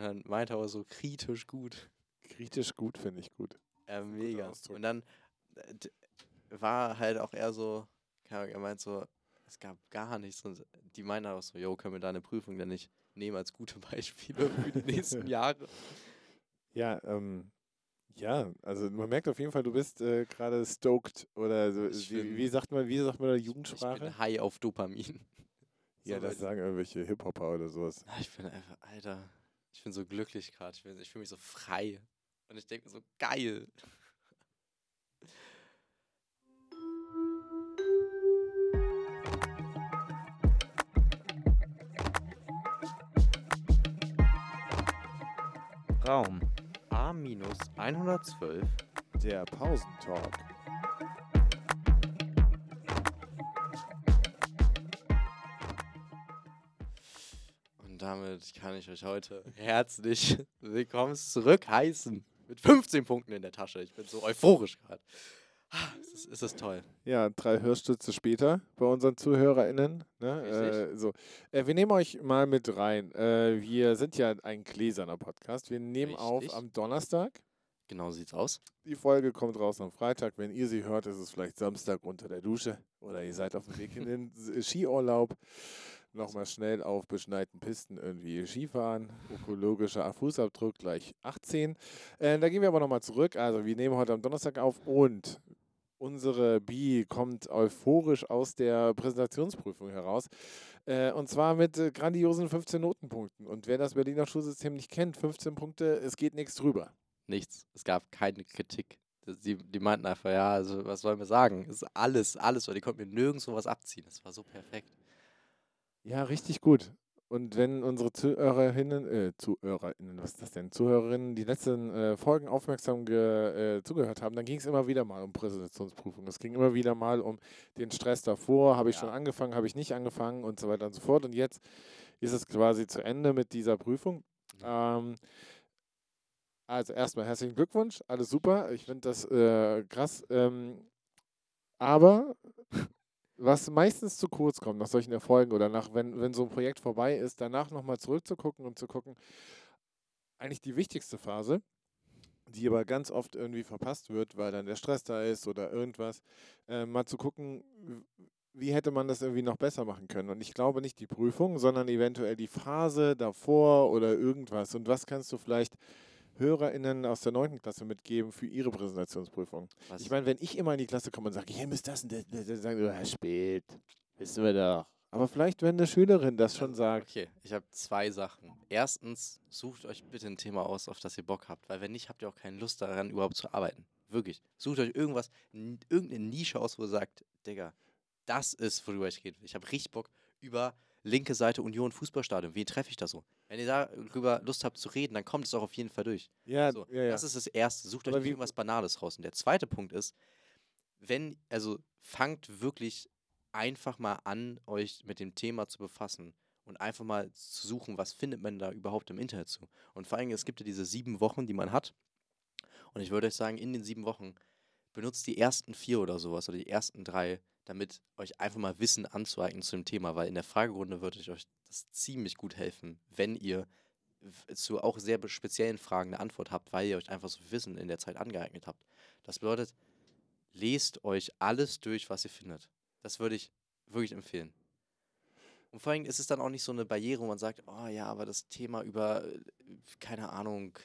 Und dann meinte er aber so kritisch gut. Kritisch gut finde ich gut. Guter mega. Und dann äh, war halt auch eher so, er meint so, es gab gar nichts. Und die meinten auch so, yo, können wir deine Prüfung denn nicht nehmen als gute Beispiele für die nächsten Jahre? Ja, ähm, ja, also man merkt auf jeden Fall, du bist äh, gerade stoked oder so, wie, wie sagt man, wie sagt man in der Ich Jugendsprache? bin high auf Dopamin. ja, So das sagen irgendwelche Hip-Hopper oder sowas. Ah, Ich bin einfach, Alter, ich bin so glücklich gerade. Ich, ich fühle mich so frei. Und ich denke mir so, geil. Raum A-112. Der Pausentalk. Und damit kann ich euch heute herzlich willkommen zurück heißen. Mit 15 Punkten in der Tasche. Ich bin so euphorisch gerade. Ah, Es ist, es ist toll. Ja, drei Hörstütze später bei unseren ZuhörerInnen. Ne? Äh, so. äh, wir nehmen euch mal mit rein. Äh, wir sind ja ein gläserner Podcast. Wir nehmen auf Richtig. am Donnerstag. Genau sieht's aus. Die Folge kommt raus am Freitag. Wenn ihr sie hört, ist es vielleicht Samstag unter der Dusche oder ihr seid auf dem Weg in den Skiurlaub. Nochmal schnell auf beschneiten Pisten irgendwie Skifahren. Ökologischer Fußabdruck gleich 18. Äh, da gehen wir aber nochmal zurück. Also wir nehmen heute am Donnerstag auf und unsere Bi kommt euphorisch aus der Präsentationsprüfung heraus. Äh, und zwar mit äh, grandiosen 15 Notenpunkten. Und wer das Berliner Schulsystem nicht kennt, 15 Punkte, es geht nichts drüber. Nichts. Es gab keine Kritik. Die, die meinten einfach, ja, also was sollen wir sagen? Es ist alles, alles. Und die konnten mir nirgendwo was abziehen. Das war so perfekt. Ja, richtig gut. Und wenn unsere Zuhörerinnen, äh, Zuhörerinnen, was ist das denn, Zuhörerinnen, die letzten äh, Folgen aufmerksam ge, äh, zugehört haben, dann ging es immer wieder mal um Präsentationsprüfung. Es ging immer wieder mal um den Stress davor, habe ich Ja. schon angefangen, habe ich nicht angefangen und so weiter und so fort. Und jetzt ist es quasi zu Ende mit dieser Prüfung. Ähm, also erstmal herzlichen Glückwunsch, alles super. Ich finde das äh, krass. Ähm, aber was meistens zu kurz kommt nach solchen Erfolgen oder nach, wenn, wenn so ein Projekt vorbei ist, danach nochmal zurückzugucken und zu gucken, eigentlich die wichtigste Phase, die aber ganz oft irgendwie verpasst wird, weil dann der Stress da ist oder irgendwas, äh, mal zu gucken, wie hätte man das irgendwie noch besser machen können. Und ich glaube nicht die Prüfung, sondern eventuell die Phase davor oder irgendwas. Und was kannst du vielleicht HörerInnen aus der 9. Klasse mitgeben für ihre Präsentationsprüfung? Was, Ich meine, wenn ich immer in die Klasse komme und sage, ihr müsst das und das, das, das sagen sie, ja, spät, wissen wir doch. Aber vielleicht, wenn eine Schülerin das schon sagt, Okay, ich habe zwei Sachen. Erstens, sucht euch bitte ein Thema aus, auf das ihr Bock habt, weil wenn nicht, habt ihr auch keine Lust daran, überhaupt zu arbeiten. Wirklich. Sucht euch irgendwas, irgendeine Nische aus, wo ihr sagt, Digga, das ist, worüber ich rede. Ich habe richtig Bock über linke Seite Union Fußballstadion. Wen treffe ich da so? Wenn ihr darüber Lust habt zu reden, dann kommt es auch auf jeden Fall durch. ja, So, ja, ja. Das ist das Erste. Sucht euch irgendwas Banales raus. Und der zweite Punkt ist, wenn, also fangt wirklich einfach mal an, euch mit dem Thema zu befassen und einfach mal zu suchen, was findet man da überhaupt im Internet zu. Und vor allem, es gibt ja diese sieben Wochen, die man hat. Und ich würde euch sagen, in den sieben Wochen benutzt die ersten vier oder sowas oder die ersten drei, damit euch einfach mal Wissen anzueignen zu dem Thema, weil in der Fragerunde würde ich euch das ziemlich gut helfen, wenn ihr zu auch sehr speziellen Fragen eine Antwort habt, weil ihr euch einfach so viel Wissen in der Zeit angeeignet habt. Das bedeutet, lest euch alles durch, was ihr findet. Das würde ich wirklich empfehlen. Und vor allem ist es dann auch nicht so eine Barriere, wo man sagt, oh ja, aber das Thema über, äh, keine Ahnung,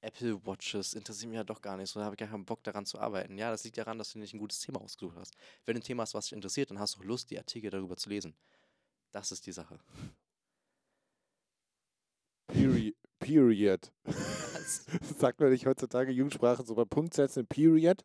Apple Watches interessiert mich ja doch gar nicht so, da habe ich gar keinen Bock daran zu arbeiten. Ja, das liegt daran, dass du nicht ein gutes Thema ausgesucht hast. Wenn du ein Thema hast, was dich interessiert, dann hast du auch Lust, die Artikel darüber zu lesen. Das ist die Sache. Period. Period. Sagt man nicht heutzutage Jugendsprache so bei Punktsätzen Period?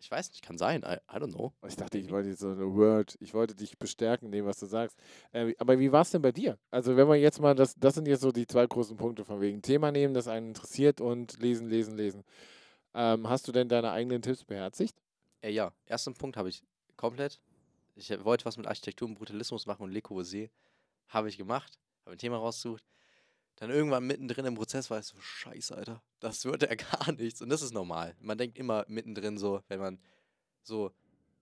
Ich weiß nicht, kann sein. I, I don't know. Ich dachte, ich wollte so eine Word, ich wollte dich bestärken in dem, was du sagst. Äh, aber wie war es denn bei dir? Also wenn man jetzt mal, das, das sind jetzt so die zwei großen Punkte von wegen Thema nehmen, das einen interessiert und lesen, lesen, lesen. Ähm, hast du denn deine eigenen Tipps beherzigt? Äh, ja, ersten Punkt habe ich komplett. Ich wollte was mit Architektur und Brutalismus machen und Le Corbusier. Habe ich gemacht. Habe ein Thema rausgesucht. Dann irgendwann mittendrin im Prozess war ich so, scheiße, Alter, das wird ja gar nichts. Und das ist normal. Man denkt immer mittendrin so, wenn man so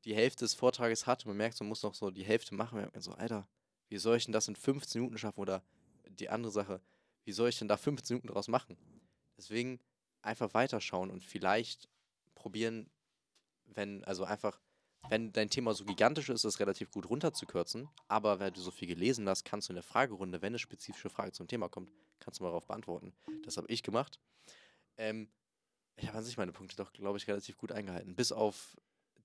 die Hälfte des Vortrages hat und man merkt, man muss noch so die Hälfte machen, merkt man so, Alter, wie soll ich denn das in 15 Minuten schaffen? Oder die andere Sache, Wie soll ich denn da 15 Minuten draus machen? Deswegen einfach weiterschauen und vielleicht probieren, wenn, also einfach, wenn dein Thema so gigantisch ist, es relativ gut runterzukürzen, aber weil du so viel gelesen hast, kannst du in der Fragerunde, wenn eine spezifische Frage zum Thema kommt, kannst du mal darauf beantworten. Das habe ich gemacht. Ähm, ich habe an sich meine Punkte doch, glaube ich, relativ gut eingehalten. Bis auf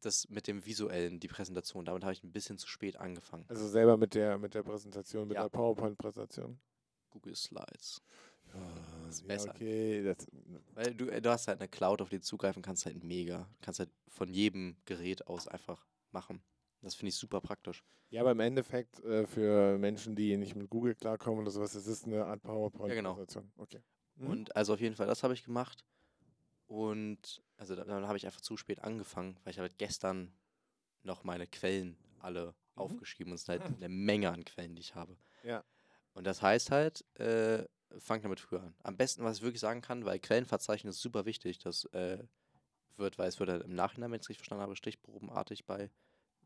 das mit dem visuellen, die Präsentation. Damit habe ich ein bisschen zu spät angefangen. Also selber mit der, mit der Präsentation, mit Ja. der PowerPoint-Präsentation. Google Slides. Ah, ist ja, besser. okay. Das, Weil du, äh, du hast halt eine Cloud, auf die du zugreifen kannst, halt mega. Du kannst halt von jedem Gerät aus einfach machen. Das finde ich super praktisch. ja, aber im Endeffekt äh, für Menschen, die nicht mit Google klarkommen oder sowas, es ist eine Art PowerPoint-Präsentation. Okay. Mhm. Und also auf jeden Fall, das habe ich gemacht. Und also da- dann habe ich einfach zu spät angefangen, weil ich halt gestern noch meine Quellen alle aufgeschrieben und es sind halt eine Menge an Quellen, die ich habe. Ja. Und das heißt halt, äh, fang damit früher an. Am besten, was ich wirklich sagen kann, weil Quellenverzeichnis ist super wichtig, das äh, wird, weil es wird halt im Nachhinein, wenn ich es richtig verstanden habe, stichprobenartig bei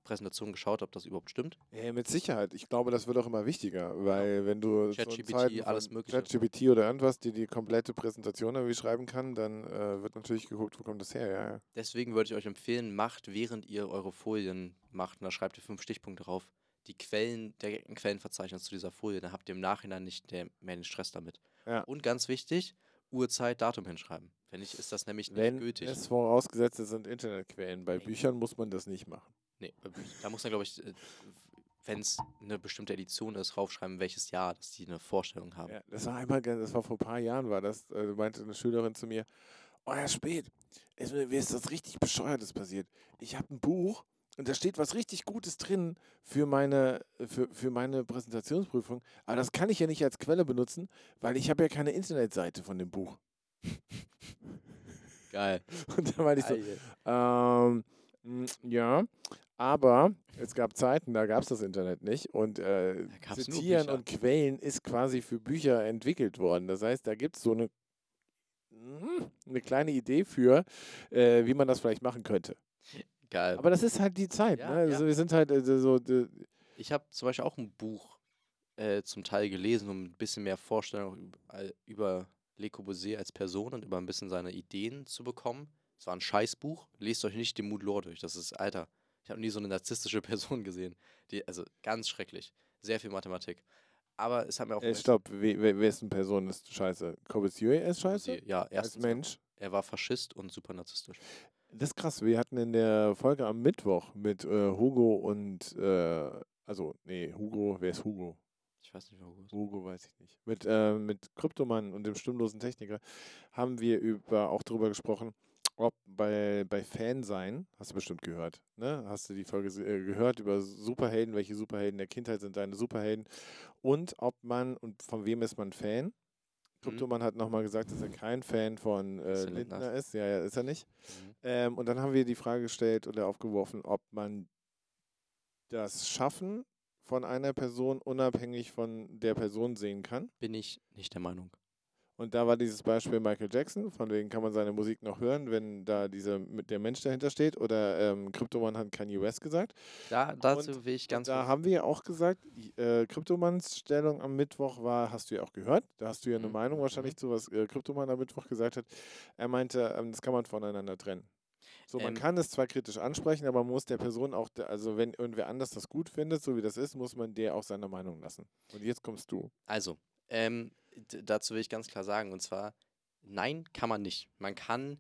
Präsentationen geschaut, ob das überhaupt stimmt. Ja, mit Sicherheit. Ich glaube, das wird auch immer wichtiger, weil wenn du ChatGPT, alles Mögliche. ChatGPT oder irgendwas, die die komplette Präsentation irgendwie schreiben kann, dann äh, wird natürlich geguckt, wo kommt das her, ja, ja. Deswegen würde ich euch empfehlen, macht, während ihr eure Folien macht, und da schreibt ihr fünf Stichpunkte drauf, die Quellen, der Quellenverzeichnis zu dieser Folie, dann habt ihr im Nachhinein nicht mehr den Stress damit. Ja. Und ganz wichtig, Uhrzeit, Datum hinschreiben. Wenn nicht, ist das nämlich nicht Wenn gültig. es vorausgesetzt sind Internetquellen. Bei. Büchern muss man das nicht machen. Nee, Bü- da muss man, glaube ich, wenn es eine bestimmte Edition ist, raufschreiben, welches Jahr, dass die eine Vorstellung haben. Ja, das war einmal, das war vor ein paar Jahren, war das, äh, meinte eine Schülerin zu mir, oh Herr Spät, mir mir ist das richtig Bescheuertes passiert. Ich habe ein Buch und da steht was richtig Gutes drin für meine, für, für meine Präsentationsprüfung, aber das kann ich ja nicht als Quelle benutzen, weil ich habe ja keine Internetseite von dem Buch. Geil. Und da meinte ich so, ähm, mh, ja, aber es gab Zeiten, da gab es das Internet nicht und äh, Zitieren und Quellen ist quasi für Bücher entwickelt worden. Das heißt, da gibt es so eine, mh, eine kleine Idee für, äh, wie man das vielleicht machen könnte. Geil. Aber das ist halt die Zeit. Ja, ne? also ja. Wir sind halt äh, so, Ich habe zum Beispiel auch ein Buch äh, zum Teil gelesen, um ein bisschen mehr Vorstellung über, Le Corbusier als Person und über ein bisschen seine Ideen zu bekommen. Es war ein Scheißbuch. Lest euch nicht den Moodlore durch. Das ist, Alter, ich habe nie so eine narzisstische Person gesehen. Die, also ganz schrecklich. Sehr viel Mathematik. Aber es hat mir auch. äh, stopp, we, we, wessen Person ist scheiße? Corbusier ist scheiße? Ja, Als erstens. Mensch? Er war Faschist und super narzisstisch. Das ist krass. Wir hatten in der Folge am Mittwoch mit äh, Hugo und, äh, also, nee, Hugo, wer ist Hugo? Ich weiß nicht, wo es Hugo weiß ich nicht. Mit, äh, mit Kryptomann und dem stimmlosen Techniker haben wir über, auch darüber gesprochen, ob bei, bei Fansein, hast du bestimmt gehört, ne? Hast du die Folge äh, gehört über Superhelden, welche Superhelden der Kindheit sind deine Superhelden und ob man und von wem ist man Fan? Kryptomann hat nochmal gesagt, dass er kein Fan von äh, Lindner. ist. Ja, ja, ist er nicht. Mhm. Ähm, und dann haben wir die Frage gestellt oder aufgeworfen, ob man das Schaffen von einer Person unabhängig von der Person sehen kann. Bin ich nicht der Meinung. Und da war dieses Beispiel Michael Jackson, von wegen kann man seine Musik noch hören, wenn da dieser, mit der Mensch dahinter steht. Oder ähm, Kryptoman hat Kanye West gesagt. Da, dazu Und- will ich Und ganz da haben wir auch gesagt, äh, Kryptomans Stellung am Mittwoch war, hast du ja auch gehört, da hast du ja eine Mhm, Meinung mhm, wahrscheinlich zu, was äh, Kryptoman am Mittwoch gesagt hat. Er meinte, ähm, das kann man voneinander trennen. So, man Ähm, kann es zwar kritisch ansprechen, aber man muss der Person auch, also wenn irgendwer anders das gut findet, so wie das ist, muss man der auch seine Meinung lassen. Und jetzt kommst du. Also, ähm, dazu will ich ganz klar sagen, und zwar, nein, kann man nicht. Man kann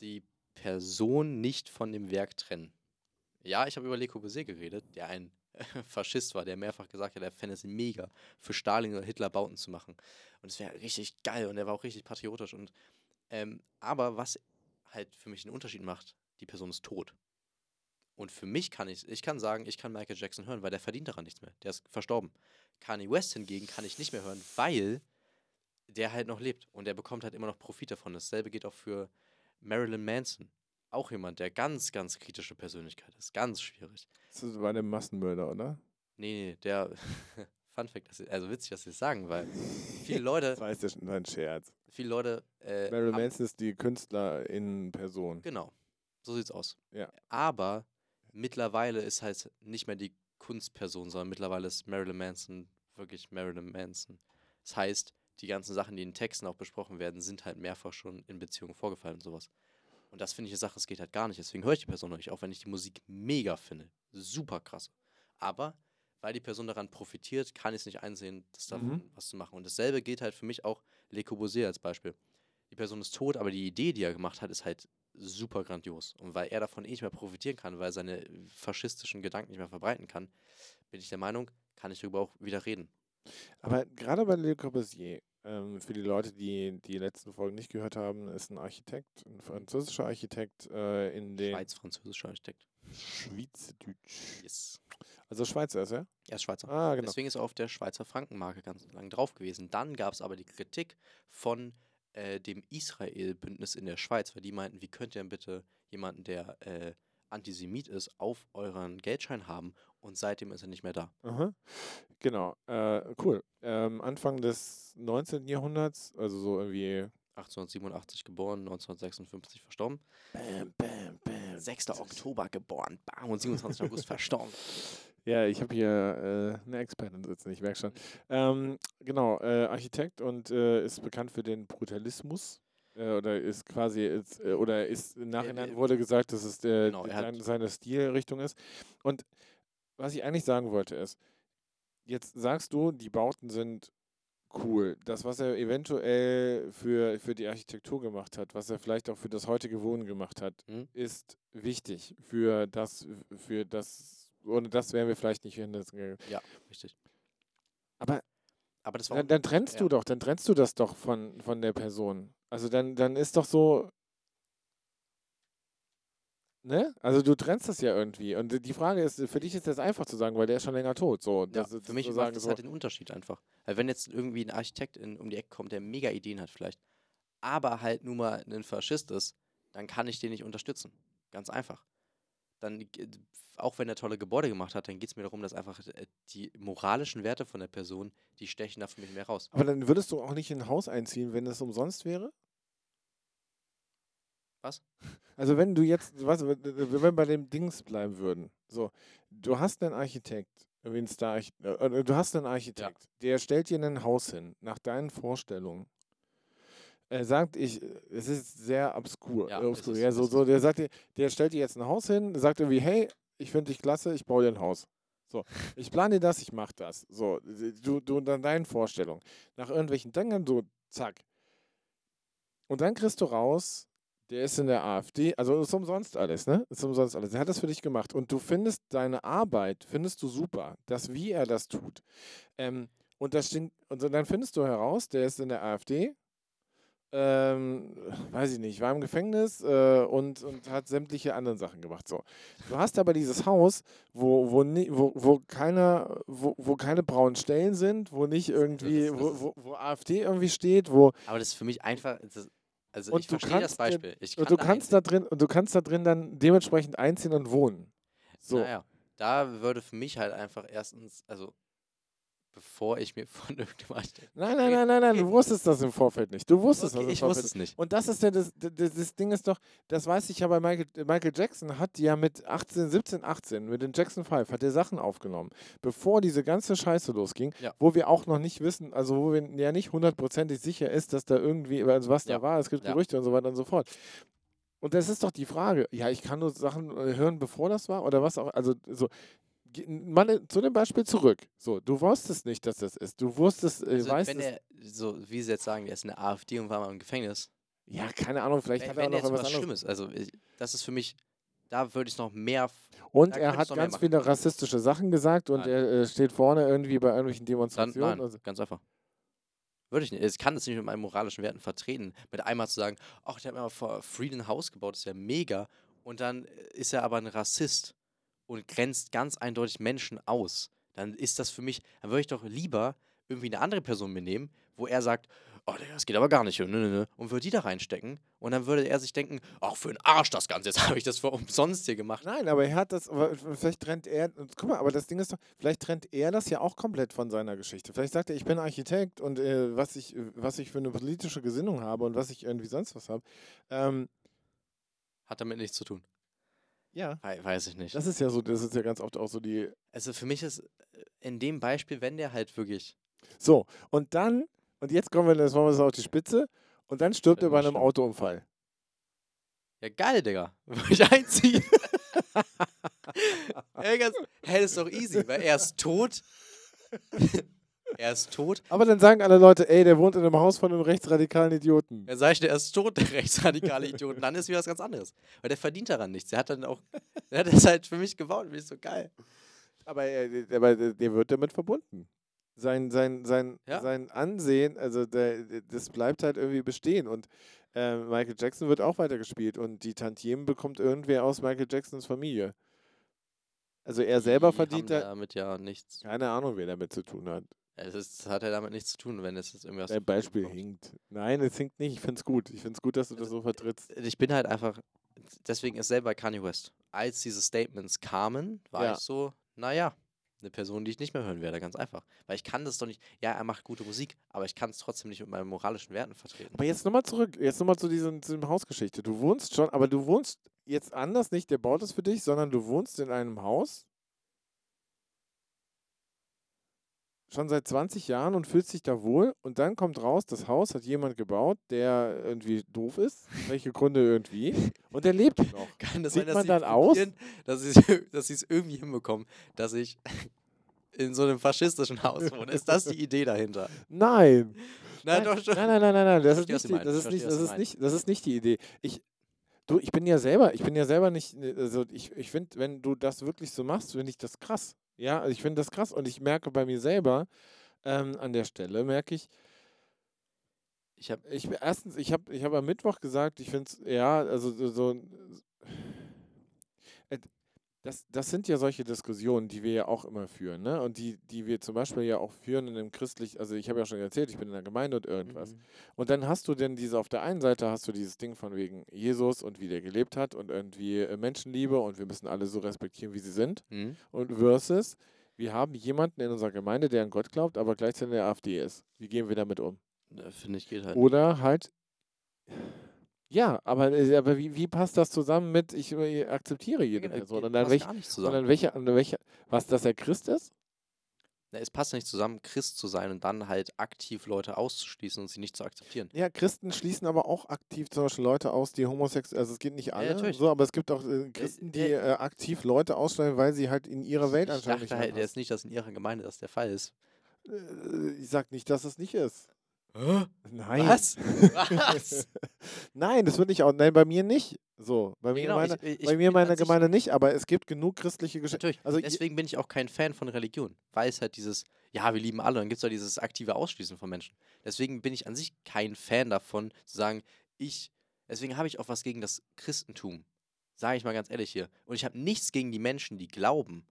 die Person nicht von dem Werk trennen. Ja, ich habe über Le Corbusier geredet, der ein Faschist war, der mehrfach gesagt hat, er fände es mega, für Stalin oder Hitler Bauten zu machen. Und es wäre richtig geil und er war auch richtig patriotisch. Und, ähm, aber was halt für mich einen Unterschied macht, die Person ist tot. Und für mich kann ich, ich kann sagen, ich kann Michael Jackson hören, weil der verdient daran nichts mehr. Der ist verstorben. Kanye West hingegen kann ich nicht mehr hören, weil der halt noch lebt und der bekommt halt immer noch Profit davon. Dasselbe geht auch für Marilyn Manson. Auch jemand, der ganz, ganz kritische Persönlichkeit ist. Ganz schwierig. Das war der Massenmörder, oder? Nee, nee, der. Fun Fact, also witzig, dass sie es sagen, weil viele Leute, Das heißt ja schon ein Scherz. viele Leute. Äh, Marilyn Manson ist die Künstlerin Person. Genau. So sieht's aus. Ja. Aber mittlerweile ist halt nicht mehr die Kunstperson, sondern mittlerweile ist Marilyn Manson wirklich Marilyn Manson. Das heißt, die ganzen Sachen, die in Texten auch besprochen werden, sind halt mehrfach schon in Beziehungen vorgefallen und sowas. Und das finde ich eine Sache, es geht halt gar nicht. Deswegen höre ich die Person noch nicht, auch wenn ich die Musik mega finde. Super krass. Aber weil die Person daran profitiert, kann ich es nicht einsehen, das davon Mhm. was zu machen. Und dasselbe gilt halt für mich auch Le Corbusier als Beispiel. Die Person ist tot, aber die Idee, die er gemacht hat, ist halt super grandios. Und weil er davon eh nicht mehr profitieren kann, weil er seine faschistischen Gedanken nicht mehr verbreiten kann, bin ich der Meinung, kann ich darüber auch wieder reden. Aber gerade bei Le Corbusier, ähm, für die Leute, die die letzten Folgen nicht gehört haben, ist ein Architekt, ein französischer Architekt äh, in den Schweiz-französischer Architekt. Schweizerdeutsch. Yes. Also Schweizer ist er? Er ist Schweizer. Ah, genau. Deswegen ist er auf der Schweizer Frankenmarke ganz lang drauf gewesen. Dann gab es aber die Kritik von äh, dem Israel-Bündnis in der Schweiz, weil die meinten, wie könnt ihr denn bitte jemanden, der äh, Antisemit ist, auf euren Geldschein haben und seitdem ist er nicht mehr da. Aha. Genau. Äh, cool. Ähm, Anfang des 19. Jahrhunderts, also so irgendwie 1887 geboren, 1956 verstorben. Bam, bam, bam. 6. Oktober geboren, bam, und 27. August verstorben. Ja, ich habe hier äh, eine Expertin sitzen, ich merke schon. Ähm, genau, äh, Architekt und äh, ist bekannt für den Brutalismus. Äh, oder ist quasi, ist, äh, oder ist im Nachhinein äh, wurde gesagt, dass es der, genau, seine Stilrichtung ist. Und was ich eigentlich sagen wollte ist, jetzt sagst du, die Bauten sind cool. Das, was er eventuell für, für die Architektur gemacht hat, was er vielleicht auch für das heutige Wohnen gemacht hat, Mhm. ist wichtig für das, für das, ohne das wären wir vielleicht nicht hin. Richtig. Aber Aber das war dann, dann trennst ja. du doch, dann trennst du das doch von, von der Person. Also dann, dann ist doch so. Ne? Also du trennst das ja irgendwie. Und die Frage ist, für dich ist das einfach zu sagen, weil der ist schon länger tot. So, Ja, das ist für mich macht das so. halt den Unterschied einfach. Weil wenn jetzt irgendwie ein Architekt in, um die Ecke kommt, der mega Ideen hat vielleicht, aber halt nun mal ein Faschist ist, dann kann ich den nicht unterstützen. Ganz einfach. Dann, g- auch wenn er tolle Gebäude gemacht hat, dann geht es mir darum, dass einfach äh, die moralischen Werte von der Person, die stechen da für mich mehr raus. Aber dann würdest du auch nicht in ein Haus einziehen, wenn es umsonst wäre? Was? Also wenn du jetzt, was, wenn wir bei dem Dings bleiben würden. So, du hast einen Architekt, Star, äh, du hast einen Architekt, der stellt dir ein Haus hin, nach deinen Vorstellungen. Er sagt, ich, es ist sehr obskur. Ja, äh, obskur. ist- ja, so, so, der sagt dir, der stellt dir jetzt ein Haus hin, sagt irgendwie, hey, ich finde dich klasse, ich baue dir ein Haus. So, ich plane dir das, ich mache das. So, du, du dann deinen Vorstellungen. Nach irgendwelchen Dingen, so, zack. Und dann kriegst du raus, der ist in der AfD, also ist umsonst alles, ne? Ist umsonst alles. Er hat das für dich gemacht. Und du findest deine Arbeit, findest du super, das, wie er das tut. Ähm, und, das stimmt, und dann findest du heraus, der ist in der AfD, ähm, weiß ich nicht, war im Gefängnis äh, und, und hat sämtliche anderen Sachen gemacht. So. Du hast aber dieses Haus, wo, wo, wo, wo, keine, wo, wo keine braunen Stellen sind, wo nicht irgendwie, wo, wo, wo AfD irgendwie steht, wo, Aber das ist für mich einfach, das, also Und ich du verstehe das Beispiel. Und du kannst da drin, und du kannst da drin dann dementsprechend einziehen und wohnen. So. Naja, da würde für mich halt einfach erstens, also bevor ich mir von irgendeinem. Nein, nein, nein, nein, nein, du wusstest das im Vorfeld nicht. Du wusstest das Okay, im ich Vorfeld wusste es nicht. Und das ist ja das, das, das Ding ist doch, das weiß ich ja bei Michael, Michael Jackson hat ja mit 18, 17, 18, mit den Jackson 5, hat er Sachen aufgenommen, bevor diese ganze Scheiße losging, Ja. wo wir auch noch nicht wissen, also wo wir ja nicht hundertprozentig sicher ist, dass da irgendwie, also was da Ja. war, es gibt Ja. Gerüchte und so weiter und so fort. Und das ist doch die Frage, ja, ich kann nur Sachen äh, hören, bevor das war oder was auch, also so, mal äh, zu dem Beispiel zurück. So, du wusstest nicht, dass das ist. Du wusstest, äh, Also, weißt wenn er, so wie sie jetzt sagen, der ist in der AfD und war mal im Gefängnis. Ja, keine Ahnung, vielleicht Wenn, hat er auch noch was was anderes. Schlimmes, also ich, das ist für mich, da würde ich es noch mehr. Und er hat ganz viele rassistische Sachen gesagt und Nein. er äh, steht vorne irgendwie bei irgendwelchen Dann, Demonstrationen. nein, also, ganz einfach. Würde ich nicht. Ich kann das nicht mit meinen moralischen Werten vertreten. Mit einmal zu sagen, ach, der hat mir mal vor Freedom House gebaut, das ist ja mega. Und dann äh, ist er aber ein Rassist und grenzt ganz eindeutig Menschen aus. Dann ist das für mich, dann würde ich doch lieber irgendwie eine andere Person mir nehmen, wo er sagt, oh, das geht aber gar nicht, und würde die da reinstecken. Und dann würde er sich denken, ach, für einen Arsch das Ganze, jetzt habe ich das für umsonst hier gemacht. nein, aber er hat das, vielleicht trennt er, guck mal, aber das Ding ist doch, vielleicht trennt er das ja auch komplett von seiner Geschichte. Vielleicht sagt er, ich bin Architekt und äh, was, ich, was ich für eine politische Gesinnung habe und was ich irgendwie sonst was habe. Ähm, Hat damit nichts zu tun. Ja, Wei- Weiß ich nicht. das ist ja so, das ist ja ganz oft auch so die. Also für mich ist äh, in dem Beispiel, wenn der halt wirklich So, und dann Und jetzt kommen wir, das machen wir so auf die Spitze. Und dann stirbt er bei einem Stimmt. Autounfall. Ja, geil, Digga. Würde ich einziehen. Hä, das ist doch easy, weil er ist tot. Er ist tot. Aber dann sagen alle Leute, ey, der wohnt in einem Haus von einem rechtsradikalen Idioten. Dann sag ich dir, er ist tot, der rechtsradikale Idiot. Und dann ist wieder was ganz anderes. Weil der verdient daran nichts. Der hat dann auch, der hat das halt für mich gebaut. Finde ich so geil. Aber, äh, aber der wird damit verbunden. Sein, sein, sein, Ja. sein Ansehen, also der, das bleibt halt irgendwie bestehen. Und äh, Michael Jackson wird auch weitergespielt und die Tantiemen bekommt irgendwer aus Michael Jacksons Familie. Also er selber Die verdient haben da damit ja nichts. keine Ahnung, wer damit zu tun hat. Es ist, das hat ja damit nichts zu tun, wenn es jetzt irgendwas. Dein Beispiel hinkt. Nein, es hinkt nicht. Ich finde es gut. Ich finde es gut, dass du das so vertrittst. Ich bin halt einfach. Deswegen ist selber Kanye West. Als diese Statements kamen, war Ja. ich so, naja, eine Person, die ich nicht mehr hören werde, ganz einfach. Weil ich kann das doch nicht. Ja, er macht gute Musik, aber ich kann es trotzdem nicht mit meinen moralischen Werten vertreten. Aber jetzt nochmal zurück, jetzt nochmal zu diesem, zu diesem Hausgeschichte. Du wohnst schon, aber du wohnst jetzt anders nicht, der baut es für dich, sondern du wohnst in einem Haus schon seit 20 Jahren und fühlst dich da wohl und dann kommt raus, das Haus hat jemand gebaut, der irgendwie doof ist, welche Gründe irgendwie, und der lebt noch. Kann das Sieht sein, dass man dann aus? dass sie dass sie es irgendwie hinbekommen, dass ich in so einem faschistischen Haus wohne? Ist das die Idee dahinter? Nein. Nein, nein, doch schon. nein, nein, nein, nein, nein, das ist nicht, das ist das nicht, das ist nicht die Idee. Ich, du, ich bin ja selber, ich bin ja selber nicht, also ich, ich finde, wenn du das wirklich so machst, finde ich das krass. Ja, also ich finde das krass und ich merke bei mir selber, ähm, an der Stelle merke ich, Ich habe ich erstens, ich habe ich hab am Mittwoch gesagt, ich finde es, ja, also so, so äh, das, das sind ja solche Diskussionen, die wir ja auch immer führen, ne? Und die, die wir zum Beispiel ja auch führen in einem christlich, also ich habe ja schon erzählt, ich bin in der Gemeinde und irgendwas. Mhm. Und dann hast du denn diese, auf der einen Seite hast du dieses Ding von wegen Jesus und wie der gelebt hat und irgendwie äh, Menschenliebe und wir müssen alle so respektieren, wie sie sind. Mhm. Und versus, wir haben jemanden in unserer Gemeinde, der an Gott glaubt, aber gleichzeitig in der AfD ist. Wie gehen wir damit um? Äh, Finde ich geht halt. Oder halt, ja, aber, äh, aber wie, wie passt das zusammen mit, ich äh, akzeptiere jede Geht- Person? Und dann passt welche, gar nicht und zusammen. dann welche, und dann welche, was, dass er Christ ist? Na, es passt nicht zusammen, Christ zu sein und dann halt aktiv Leute auszuschließen und sie nicht zu akzeptieren. Ja, Christen schließen aber auch aktiv zum Beispiel Leute aus, die homosexuell, also es geht nicht alle, natürlich. so, aber es gibt auch äh, Christen, die äh, äh, aktiv Leute ausschneiden, weil sie halt in ihrer Ich Weltanschauung dachte nicht halt jetzt nicht, dass in ihrer Gemeinde das der Fall ist. Äh, Ich sag nicht, dass es nicht ist. Nein. Was? Was? Nein, das wird nicht auch. Nein, bei mir nicht. So, bei mir, genau, meine, ich- ich bei mir meiner Gemeinde nicht, aber es gibt genug christliche Geschichten. Natürlich. Also, Deswegen bin ich auch kein Fan von Religion, weil es halt dieses, ja, wir lieben alle, und dann gibt es halt dieses aktive Ausschließen von Menschen. Deswegen bin ich an sich kein Fan davon, zu sagen, ich, deswegen habe ich auch was gegen das Christentum. Sage ich mal ganz ehrlich hier. Und ich habe nichts gegen die Menschen, die glauben.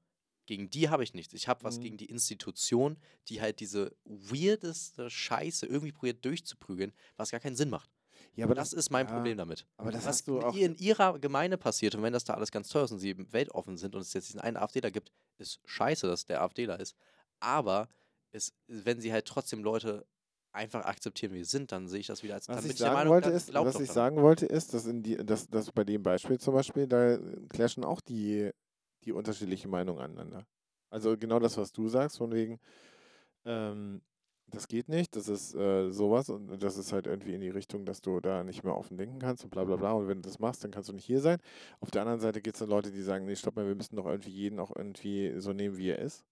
Gegen die habe ich nichts. Ich habe was Mhm. gegen die Institution, die halt diese weirdeste Scheiße irgendwie probiert durchzuprügeln, was gar keinen Sinn macht. ja, aber Das ist mein ja, Problem damit. Aber das was in ihrer Gemeinde passiert und wenn das da alles ganz toll ist und sie weltoffen sind und es jetzt diesen einen AfDler gibt, ist scheiße, dass der AfDler ist. Aber es, wenn sie halt trotzdem Leute einfach akzeptieren, wie sie sind, dann sehe ich das wieder als. Was ich sagen Meinung, wollte, ist, was ich sagen wollte, ist, dass, in die, dass, dass bei dem Beispiel zum Beispiel, da clashen auch die, die unterschiedlichen Meinungen aneinander. Also genau das, was du sagst, von wegen, ähm, das geht nicht, das ist äh, sowas und das ist halt irgendwie in die Richtung, dass du da nicht mehr offen denken kannst und bla bla bla. Und wenn du das machst, dann kannst du nicht hier sein. Auf der anderen Seite gibt es dann Leute, die sagen, nee, stopp mal, wir müssen doch irgendwie jeden auch irgendwie so nehmen, wie er ist.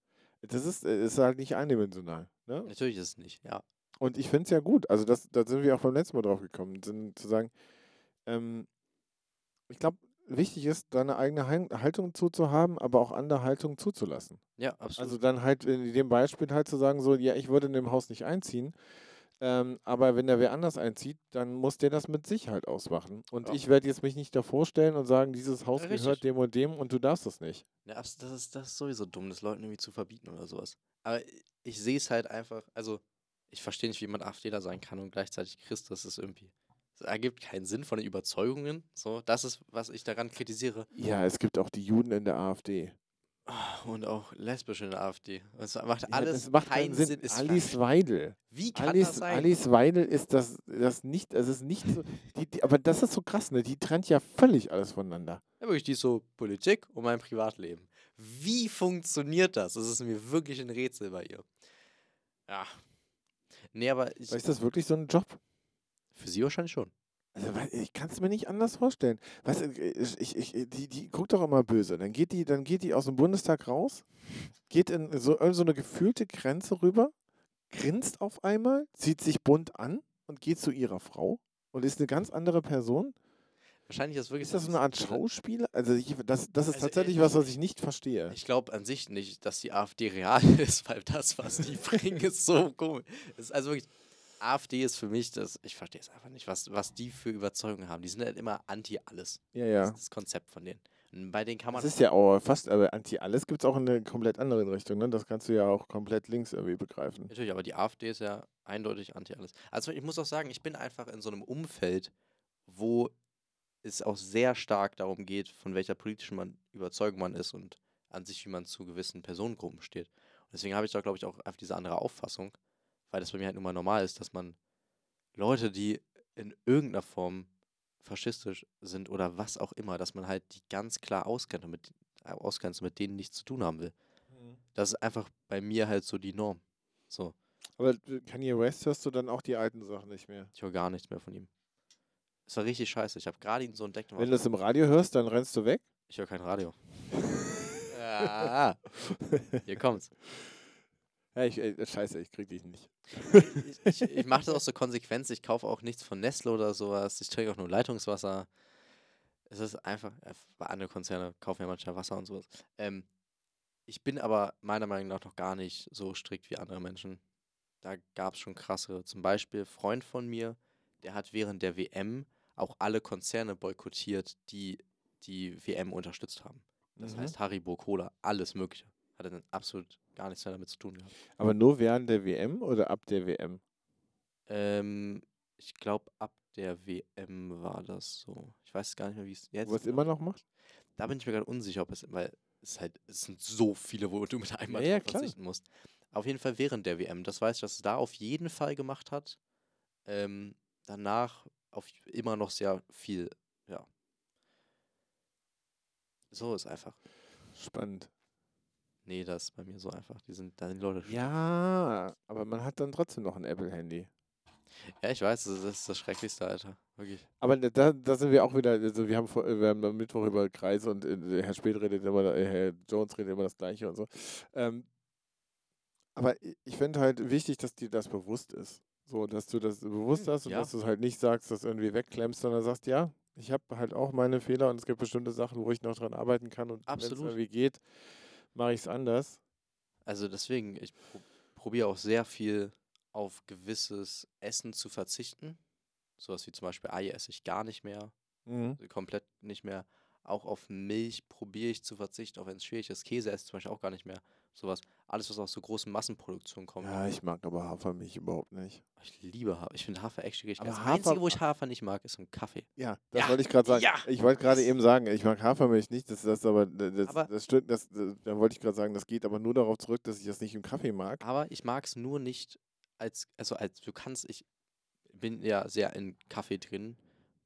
Das ist, äh, ist halt nicht eindimensional. Ne? Natürlich ist es nicht, ja. Und ich finde es ja gut. Also das, da sind wir auch beim letzten Mal drauf gekommen, sind, zu sagen, ähm, ich glaube, wichtig ist, deine eigene Haltung zuzuhaben, aber auch andere Haltungen zuzulassen. Ja, absolut. Also dann halt in dem Beispiel halt zu sagen, so, ja, ich würde in dem Haus nicht einziehen, ähm, aber wenn da wer anders einzieht, dann muss der das mit sich halt ausmachen. Und Ja. ich werde jetzt mich nicht davor stellen und sagen, dieses Haus Ja, gehört dem und dem und du darfst das nicht. Ja, das ist, das ist sowieso dumm, das Leuten irgendwie zu verbieten oder sowas. Aber ich sehe es halt einfach, also ich verstehe nicht, wie jemand AfDler sein kann und gleichzeitig Christ. Das ist irgendwie, das ergibt keinen Sinn von den Überzeugungen. So, das ist, was ich daran kritisiere. Ja, es gibt auch die Juden in der AfD. Und auch lesbisch in der AfD. Das macht Ja, alles das macht keinen Sinn. Sinn. Alice Weidel. Wie kann das Alice, sein? Alice Weidel ist das, das nicht, es ist nicht so, die, die, aber das ist so krass, ne? Die trennt ja völlig alles voneinander. Ja, wirklich, die ist so Politik und mein Privatleben. Wie funktioniert das? Das ist mir wirklich ein Rätsel bei ihr. Ja. Nee, aber ich, Ist das wirklich so ein Job? Für sie wahrscheinlich schon. Also, ich kann es mir nicht anders vorstellen. Weißt du, ich, ich, die, die guckt doch immer böse. Dann geht, die, dann geht die aus dem Bundestag raus, geht in so, in so eine gefühlte Grenze rüber, grinst auf einmal, zieht sich bunt an und geht zu ihrer Frau und ist eine ganz andere Person. Wahrscheinlich ist wirklich Ist das so eine Art Schauspieler? Also, ich, das, das ist Also, tatsächlich äh, was, was ich nicht verstehe. Ich glaube an sich nicht, dass die AfD real ist, weil das, was die bringen, ist so komisch. Ist also wirklich, AfD ist für mich das, ich verstehe es einfach nicht, was, was die für Überzeugungen haben. Die sind halt immer anti alles. Ja, Das ja. ist das Konzept von denen. Und bei denen kann man. Das ist ja auch fast, aber Anti-Alles gibt es auch in eine komplett andere Richtung. Ne? Das kannst du ja auch komplett links irgendwie begreifen. Natürlich, aber die AfD ist ja eindeutig anti alles. Also ich muss auch sagen, ich bin einfach in so einem Umfeld, wo es auch sehr stark darum geht, von welcher politischen man, Überzeugung man ist und an sich, wie man zu gewissen Personengruppen steht. Und deswegen habe ich da, glaube ich, auch einfach diese andere Auffassung, weil das bei mir halt nun mal normal ist, dass man Leute, die in irgendeiner Form faschistisch sind oder was auch immer, dass man halt die ganz klar auskennt und mit, äh, ausgrenzt und mit denen nichts zu tun haben will. Das ist einfach bei mir halt so die Norm. So. Aber Kanye West hörst du dann auch die alten Sachen nicht mehr. Ich höre gar nichts mehr von ihm. Es war richtig scheiße. Ich habe gerade ihn so entdeckt. Wenn du es im Radio hörst, dann rennst du weg. ich höre kein Radio. ah, hier kommt's. Ja, ich, äh, scheiße, ich krieg dich nicht. Ich, ich, ich mache das auch so konsequent. Ich kaufe auch nichts von Nestle oder sowas. Ich trinke auch nur Leitungswasser. Es ist einfach, äh, bei anderen Konzerne kaufen ja manchmal Wasser und sowas. Ähm, ich bin aber meiner Meinung nach noch gar nicht so strikt wie andere Menschen. Da gab es schon krassere. Zum Beispiel Freund von mir, der hat während der WM auch alle Konzerne boykottiert, die die WM unterstützt haben. Das Mhm. heißt Haribo, Cola, alles Mögliche. Hat er dann absolut gar nichts mehr damit zu tun gehabt. Aber nur während der WM oder ab der WM? Ähm, ich glaube, ab der WM war das so. Ich weiß gar nicht mehr, wie es jetzt Wo es immer noch macht? Da bin ich mir gerade unsicher, ob es, weil es halt, es sind so viele, wo du mit einmal Ja, ja, verzichten musst. Auf jeden Fall während der WM. Das weiß ich, dass es da auf jeden Fall gemacht hat. Ähm, danach auf immer noch sehr viel, ja. So ist einfach. Spannend. Nee, das ist bei mir so einfach. Die sind, da sind die Leute Ja, aber man hat dann trotzdem noch ein Apple-Handy. Ja, ich weiß, das ist das Schrecklichste, Alter. Wirklich. Aber da, da sind wir auch wieder, also wir haben, vor, wir haben am Mittwoch über Kreise und äh, Herr Speth redet immer, äh, Herr Jones redet immer das Gleiche und so. Ähm, aber ich finde halt wichtig, dass dir das bewusst ist. So, dass du das bewusst Hm, hast und ja. dass du es halt nicht sagst, dass du irgendwie wegklemmst, sondern sagst, ja, ich habe halt auch meine Fehler und es gibt bestimmte Sachen, wo ich noch dran arbeiten kann und wenn es irgendwie geht, mache ich es anders. Also deswegen, ich pro probiere auch sehr viel auf gewisses Essen zu verzichten. Sowas wie zum Beispiel Ei esse ich gar nicht mehr, Mhm. komplett nicht mehr. Auch auf Milch probiere ich zu verzichten, auch wenn es schwierig ist. Käse esse ich zum Beispiel auch gar nicht mehr. Sowas. Alles, was aus so großen Massenproduktionen kommt. Ja, ich mag aber Hafermilch überhaupt nicht. Ich liebe Hafer. Ich finde Hafer echt schwierig. Das Hafer- Einzige, wo ich Hafer nicht mag, ist ein Kaffee. Ja, das Ja, wollte ich gerade sagen. ja, Ich wollte gerade eben sagen, ich mag Hafermilch nicht, das, das aber das, Aber- das stimmt, das, das, da wollte ich gerade sagen, das geht aber nur darauf zurück, dass ich das nicht im Kaffee mag. Aber ich mag es nur nicht als, also als, du kannst, ich bin ja sehr in Kaffee drin.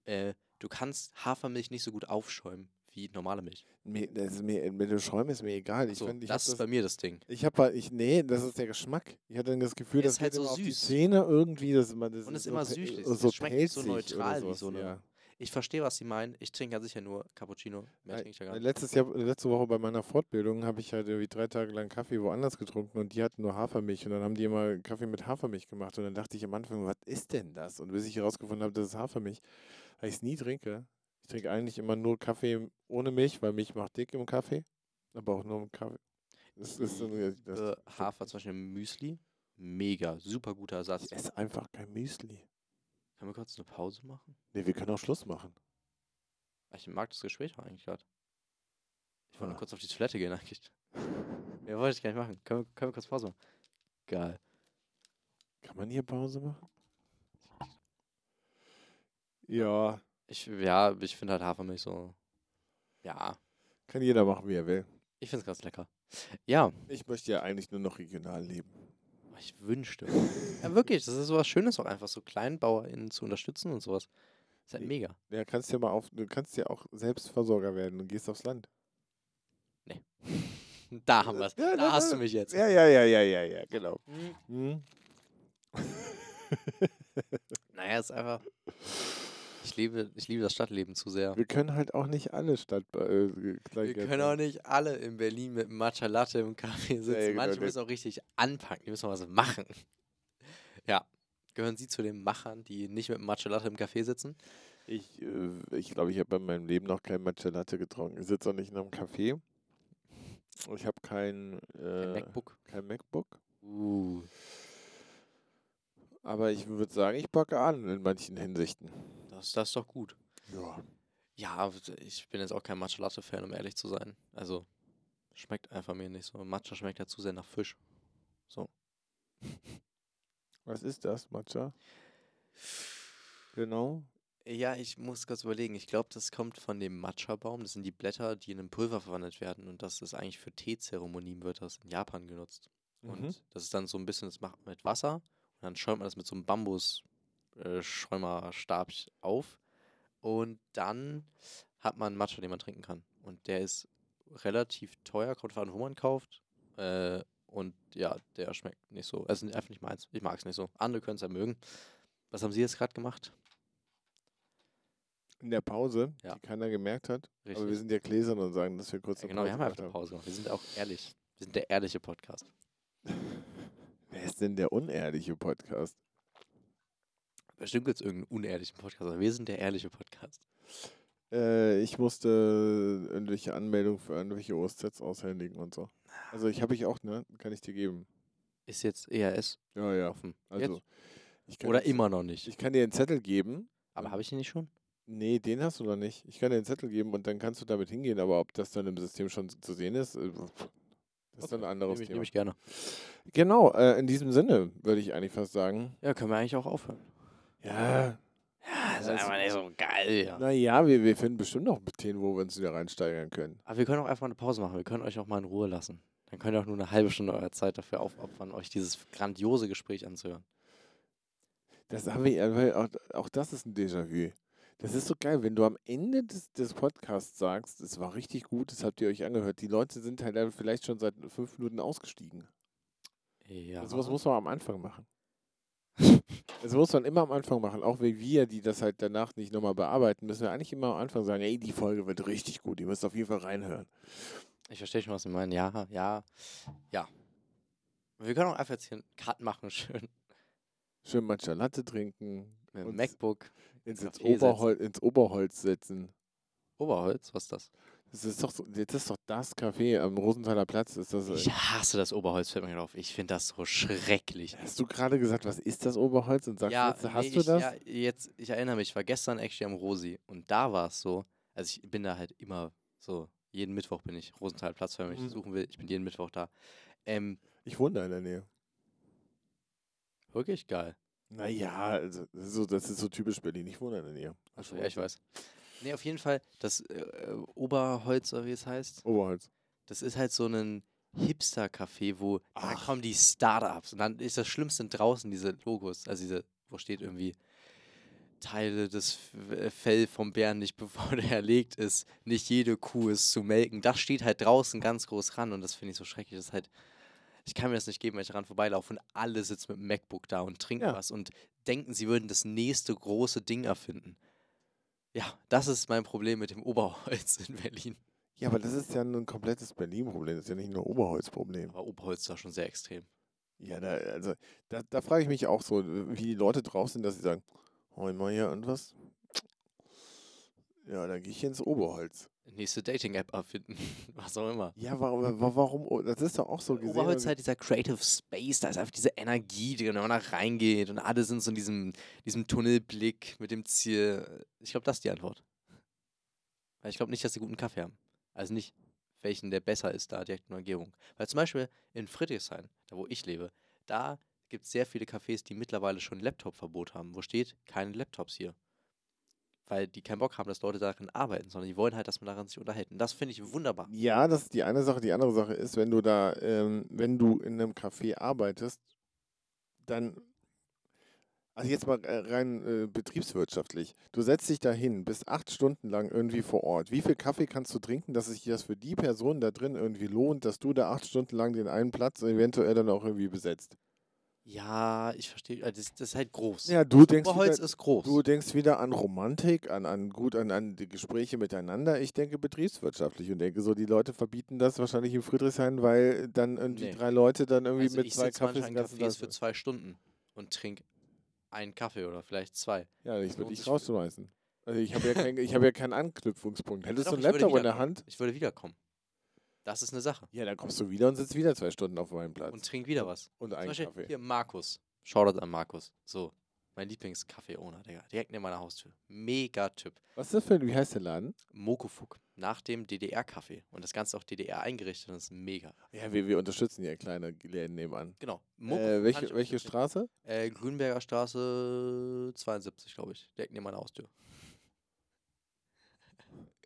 Äh, du kannst Hafermilch nicht so gut aufschäumen wie normale Milch. Mir, das ist mir, mit dem Schäumen ist mir egal. Ich So, find, ich das ist bei mir das Ding. Ich habe ich nee, das ist der Geschmack. Ich hatte dann das Gefühl, das ist halt so auf die süß. Zähne irgendwie, das immer das Und ist so immer pe- süßlich. So Es schmeckt so neutral wie sowas, so eine- ja. Ich verstehe, was sie meinen. Ich trinke ja sicher nur Cappuccino. Mehr trinke ich ja gar äh, nicht. Letztes Jahr, letzte Woche bei meiner Fortbildung habe ich halt irgendwie drei Tage lang Kaffee woanders getrunken und die hatten nur Hafermilch und dann haben die immer Kaffee mit Hafermilch gemacht und dann dachte ich am Anfang, was ist denn das? Und bis ich herausgefunden habe, das ist Hafermilch, weil ich es nie trinke. Ich trinke eigentlich immer nur Kaffee ohne Milch, weil Milch macht dick im Kaffee, aber auch nur im Kaffee. Das ist so, Ich das, Hafer, zum Beispiel im Müsli. Mega, super guter Ersatz. ich esse einfach kein Müsli. Können wir kurz eine Pause machen? Nee, wir können auch Schluss machen. Ich mag das Gespräch auch eigentlich gerade. Ich wollte Ah. kurz auf die Toilette gehen eigentlich. Mehr wollte ich gar nicht machen. Können wir, können wir kurz Pause machen? Geil. Kann man hier Pause machen? Ja, Ich, ja, ich finde halt Hafermilch so. Ja, kann jeder machen, wie er will. ich finde es ganz lecker. Ja, Ich möchte ja eigentlich nur noch regional leben. ich wünschte. ja, wirklich, das ist sowas Schönes auch einfach, so KleinbauerInnen zu unterstützen und sowas. Ist halt Nee. mega. Ja, kannst ja mal auf, du kannst ja auch Selbstversorger werden und gehst aufs Land. Da haben wir es. Ja, da da- hast du mich jetzt. Ja, ja, ja, ja, ja, ja, genau. Mhm. Hm? naja, es ist einfach. Ich liebe, ich liebe das Stadtleben zu sehr. Wir können halt auch nicht alle Stadt. Äh, wir können auch nicht alle in Berlin mit Matcha Latte im Café sitzen. Nee, Manche genau müssen auch richtig anpacken, die müssen was machen. Ja. Gehören Sie zu den Machern, die nicht mit Matcha Latte im Café sitzen? Ich glaube, äh, ich, glaub, ich habe in meinem Leben noch kein Matcha Latte getrunken. Ich sitze auch nicht in einem Café. Ich habe kein, äh, kein MacBook. Kein MacBook. Uh. Aber ich würde sagen, ich packe an in manchen Hinsichten. Das, das ist doch gut. Ja. Ja, ich bin jetzt auch kein Matcha Latte Fan, um ehrlich zu sein. Also schmeckt einfach mir nicht so. Matcha schmeckt ja zu sehr nach Fisch. So. Was ist das, Matcha? Genau. Ja, ich muss kurz überlegen. Ich glaube, das kommt von dem Matcha-Baum. Das sind die Blätter, die in ein Pulver verwandelt werden. Und das ist eigentlich für Teezeremonien, wird das in Japan genutzt. Mhm. Und das ist dann so ein bisschen, das macht man mit Wasser. Und dann schäumt man das mit so einem Bambus, äh, Schäumerstab auf. Und dann hat man Matcha, den man trinken kann. Und der ist relativ teuer, kommt von wo man kauft. Äh, und ja, der schmeckt nicht so. Also einfach nicht meins. Ich mag es nicht so. Andere können es ja mögen. Was haben Sie jetzt gerade gemacht? In der Pause, ja. die keiner gemerkt hat. Richtig. Aber wir sind ja gläsern und sagen, dass wir kurz ja, Genau, Pause wir haben einfach eine Pause gemacht. Wir sind auch ehrlich. Wir sind der ehrliche Podcast. Wer ist denn der unehrliche Podcast? Bestimmt gibt es irgendeinen unehrlichen Podcast, aber wir sind der ehrliche Podcast. Äh, ich musste irgendwelche Anmeldungen für irgendwelche OSZs aushändigen und so. Also ich habe ich auch, ne? Kann ich dir geben. Ist jetzt ERS ja, ja. offen. Also, Oder immer noch nicht. Ich kann dir einen Zettel geben. Aber habe ich den nicht schon? Nee, den hast du noch nicht. Ich kann dir einen Zettel geben und dann kannst du damit hingehen, aber ob das dann im System schon zu sehen ist, äh, das ist okay. dann ein anderes Nehme ich, Thema. Nehme ich gerne. Genau, äh, in diesem Sinne würde ich eigentlich fast sagen. Ja, können wir eigentlich auch aufhören. Ja. Ja, ist also, einfach nicht so geil. Ja. Naja, wir, wir finden bestimmt noch Themen, wo wir uns wieder reinsteigern können. Aber wir können auch einfach eine Pause machen. Wir können euch auch mal in Ruhe lassen. Dann könnt ihr auch nur eine halbe Stunde eurer Zeit dafür aufopfern, euch dieses grandiose Gespräch anzuhören. Das haben wir, auch, auch das ist ein Déjà-vu. Das ist so geil, wenn du am Ende des, des Podcasts sagst, es war richtig gut, das habt ihr euch angehört. Die Leute sind halt vielleicht schon seit fünf Minuten ausgestiegen. Ja. Also was muss man am Anfang machen. Das muss man immer am Anfang machen, auch wenn wir, die das halt danach nicht nochmal bearbeiten, müssen wir eigentlich immer am Anfang sagen, ey, die Folge wird richtig gut, ihr müsst auf jeden Fall reinhören. Ich verstehe schon, was Sie meinen. Ja, ja, ja. Wir können auch einfach jetzt hier einen Cut machen, schön. Schön Matcha Latte trinken. Mit dem MacBook. Ins, ins, Oberhol ins Oberholz setzen. Oberholz? Was ist das? Das ist doch, das ist doch das Café am Rosenthaler Platz. Ist das, ich hasse das Oberholz, fällt mir drauf. Ich finde das so schrecklich. Hast du gerade gesagt, was ist das Oberholz? Und sagst ja, jetzt, hast nee, du ich, das? Ja, jetzt, ich erinnere mich, ich war gestern actually am Rosi und da war es so, also ich bin da halt immer so, jeden Mittwoch bin ich Rosenthaler Platz, wenn ich mhm. suchen will. Ich bin jeden Mittwoch da. Ähm, ich wohne da in der Nähe. Wirklich geil. Naja, also das ist, so, das ist so typisch Berlin. Ich wohne in der Nähe. Achso, ja, ich weiß. Nee, auf jeden Fall, das äh, Oberholz, oder wie es heißt. Oberholz. Das ist halt so ein Hipster-Café, wo Ach. da kommen die Startups. Und dann ist das Schlimmste draußen diese Logos. Also diese, wo steht irgendwie Teile des äh, Fell vom Bären nicht, bevor der erlegt ist. Nicht jede Kuh ist zu melken. Das steht halt draußen ganz groß ran und das finde ich so schrecklich. Das ist halt ich kann mir das nicht geben, wenn ich daran vorbeilaufe und alle sitzen mit dem MacBook da und trinken ja. was und denken, sie würden das nächste große Ding erfinden. Ja, das ist mein Problem mit dem Oberholz in Berlin. Ja, aber das ist ja ein komplettes Berlin-Problem. Das ist ja nicht nur Oberholz-Problem. Aber Oberholz da schon sehr extrem. Ja, da, also, da, da frage ich mich auch so, wie die Leute drauf sind, dass sie sagen, hol mal hier und was? Ja, dann gehe ich ins Oberholz nächste Dating-App erfinden. Was auch immer. Ja, warum, warum? Das ist doch auch so gesehen. Oberholz halt dieser Creative Space, da ist einfach diese Energie, die, man da reingeht und alle sind so in diesem, diesem Tunnelblick mit dem Ziel. Ich glaube, das ist die Antwort. Weil ich glaube nicht, dass sie guten Kaffee haben. Also nicht, welchen der besser ist da direkt in der Umgebung. Weil zum Beispiel in Friedrichshain, da wo ich lebe, da gibt es sehr viele Cafés, die mittlerweile schon Laptop-Verbot haben. Wo steht, keine Laptops hier weil die keinen Bock haben, dass Leute darin arbeiten, sondern die wollen halt, dass man daran sich unterhält. Und das finde ich wunderbar. Ja, das ist die eine Sache. Die andere Sache ist, wenn du da, ähm, wenn du in einem Café arbeitest, dann, also jetzt mal äh, rein äh, betriebswirtschaftlich, du setzt dich da hin, bist acht Stunden lang irgendwie vor Ort. Wie viel Kaffee kannst du trinken, dass sich das für die Person da drin irgendwie lohnt, dass du da acht Stunden lang den einen Platz eventuell dann auch irgendwie besetzt? Ja, ich verstehe. äh, Das, das ist halt groß. Ja, du denkst Oberholz wieder, ist groß. du denkst wieder an Romantik, an, an gut, an, an die Gespräche miteinander. Ich denke betriebswirtschaftlich und denke so, die Leute verbieten das wahrscheinlich in Friedrichshain, weil dann irgendwie Nee. drei Leute dann irgendwie also mit ich zwei Kaffees in Cafés für zwei Stunden und trinke einen Kaffee oder vielleicht zwei. Ja, ich Das würde dich rausschmeißen. Also ich habe ja, kein, ich hab ja keinen Anknüpfungspunkt. Hättest du einen ich würde Laptop in der. Hand? Ich würde wiederkommen. Das ist eine Sache. Ja, dann kommst du wieder und sitzt wieder zwei Stunden auf meinem Platz. Und trink wieder was. Und einen Beispiel Kaffee. hier Markus. Shoutout an Markus. So, mein Lieblingskaffee-Owner, Digga. Direkt neben meiner Haustür. Mega Typ. Was ist das für ein, wie heißt der Laden? Mokofuk. Nach dem DDR-Kaffee. Und das Ganze auch DDR eingerichtet. Das ist mega. Ja, wir, wir unterstützen ja kleine Läden nebenan. Genau. Äh, Mokofuk kann welche welche. Straße? Äh, Grünberger Straße 72, glaube ich. Direkt neben meiner Haustür.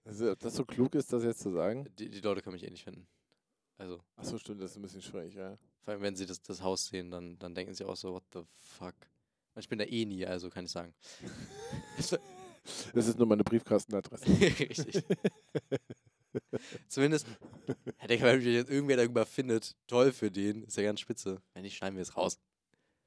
Also, ob das so klug ist, das jetzt zu sagen? Die, die Leute können mich eh nicht finden. Also, Achso, stimmt, das ist ein bisschen schwierig, ja. vor allem, wenn sie das, das Haus sehen, dann, dann denken sie auch so, what the fuck. Ich bin da eh nie, also kann ich sagen. Das ist nur meine Briefkastenadresse. Richtig. Zumindest, ja, Digga, wenn mich jetzt irgendwer darüber findet, toll für den, ist ja ganz spitze. Wenn nicht, schneiden wir es raus.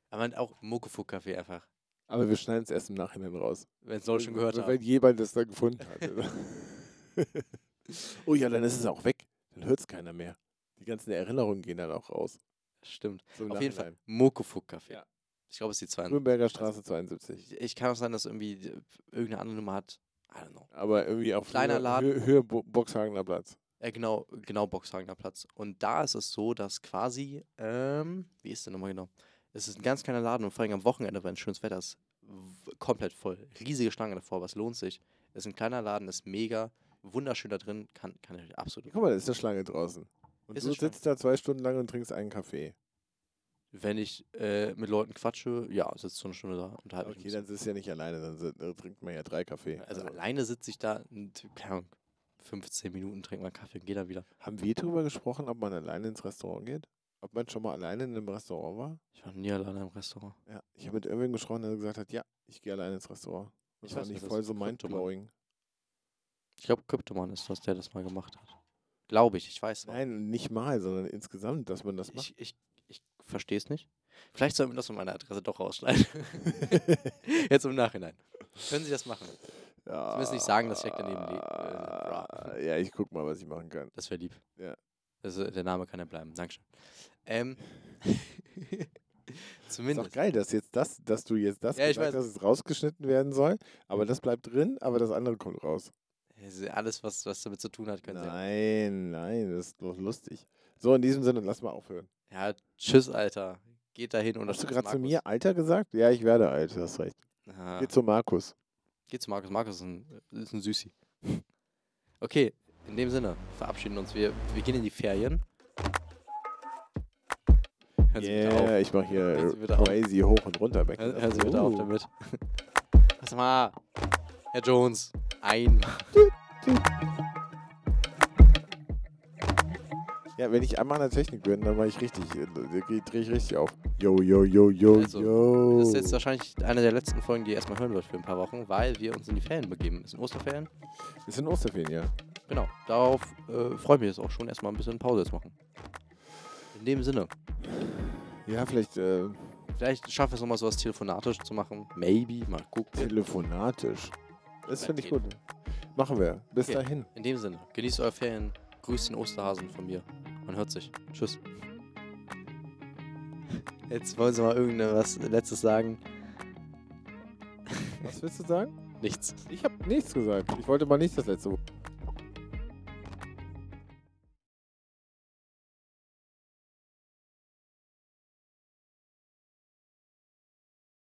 Aber auch Mokofuk-Kaffee einfach, Aber wir schneiden es erst im Nachhinein raus. wenn es Leute schon gehört Wenn haben. jemand das da gefunden hat. oh ja, dann ist es auch weg. Dann hört es keiner mehr. Die ganzen Erinnerungen gehen dann auch raus. Stimmt. So Auf jeden Fall. Mokofuk-Kaffee. Ja. Ich glaube, es ist die 200. Grünberger Straße 72. Ich, kann auch sein, dass irgendwie irgendeine andere Nummer hat. I don't know. Aber irgendwie auf Kleiner Höhe, Laden. Höhe, Höhe Bo- Boxhagener Platz. Äh, genau, genau, Boxhagener Platz. Und da ist es so, dass quasi, ähm, wie ist der nochmal genau? Es ist ein ganz kleiner Laden und vor allem am Wochenende, wenn schönes Wetter ist, komplett voll. Riesige Schlange davor, was lohnt sich. Es ist ein kleiner Laden, ist mega, wunderschön da drin, kann, kann ich absolut. Guck mal, da ist eine Schlange draußen. Und Ist du sitzt da zwei Stunden lang und trinkst einen Kaffee. Wenn ich äh, mit Leuten quatsche, ja, sitzt so eine Stunde da, unterhalte mich. Okay, dann sitzt du ja nicht alleine, dann sit- äh, trinkt man ja drei Kaffee. bisschen. also alleine sitze ich da, und, keine Ahnung, 15 Minuten, trinke mal einen Kaffee und gehe dann wieder. haben wir darüber gesprochen, ob man alleine ins Restaurant geht? Ob man schon mal alleine in einem Restaurant war? Ich war nie alleine im Restaurant. Ja. Ich habe mit irgendwem gesprochen, der gesagt hat, ja, ich gehe alleine ins Restaurant. Das Ich war weiß, nicht voll so mindblowing. Ich glaube, Kryptoman ist das, der das mal gemacht hat. Glaube ich, ich weiß auch. Nein, nicht mal, sondern insgesamt, dass man das macht. Ich, ich, ich verstehe es nicht. Vielleicht sollten wir das von meiner Adresse doch rausschneiden. Jetzt im Nachhinein. Können Sie das machen? Zumindest nicht sagen, dass Jack daneben liegt. Äh, ja, ich guck mal, was ich machen kann. Das wäre lieb. Ja. Also, der Name kann ja bleiben. Dankeschön. Ähm, Ist zumindest. doch geil, dass jetzt das, dass du jetzt das Ja, ich gesagt hast, dass es rausgeschnitten werden soll, aber das bleibt drin, aber das andere kommt raus. Alles, was, was damit zu tun hat, können Sie. Nein, nein, das ist doch lustig. So, in diesem Sinne, lass mal aufhören. Ja, tschüss, Alter. Geht dahin und Hast du gerade zu mir Alter gesagt? Ja, ich werde alt, du hast recht. Ah, Geh zu Markus. geht zu Markus. Markus ist ein, ist ein Süßi. Okay, in dem Sinne, verabschieden uns. Wir, wir gehen in die Ferien. Hören Sie bitte auf. Yeah, ich mache hier crazy hoch und runter weg. Hör- Hören Sie bitte auf damit. Pass mal. Herr Jones, ein. Ja, wenn ich einmal an der Technik bin, dann mache ich richtig, äh, drehe ich richtig auf. Yo, yo, yo, yo, Also, yo. Das ist jetzt wahrscheinlich eine der letzten Folgen, die ihr erstmal hören wird für ein paar Wochen, weil wir uns in die Ferien begeben. Es sind Osterferien. Wir sind Osterferien, ja. Genau. Darauf äh, freue ich mich jetzt auch schon erstmal ein bisschen Pause jetzt machen. In dem Sinne. Ja, vielleicht äh, Vielleicht schaffen wir es nochmal so was telefonatisch zu machen. Maybe. Mal gucken. telefonatisch. Das finde ich gut. Machen wir. Bis Okay. dahin. In dem Sinne. Genießt eure Ferien. Grüßt den Osterhasen von mir. Man hört sich. Tschüss. Jetzt wollen Sie mal irgendwas Letztes sagen. Was willst du sagen? Nichts. Ich habe nichts gesagt. Ich wollte mal nicht das letzte Wort.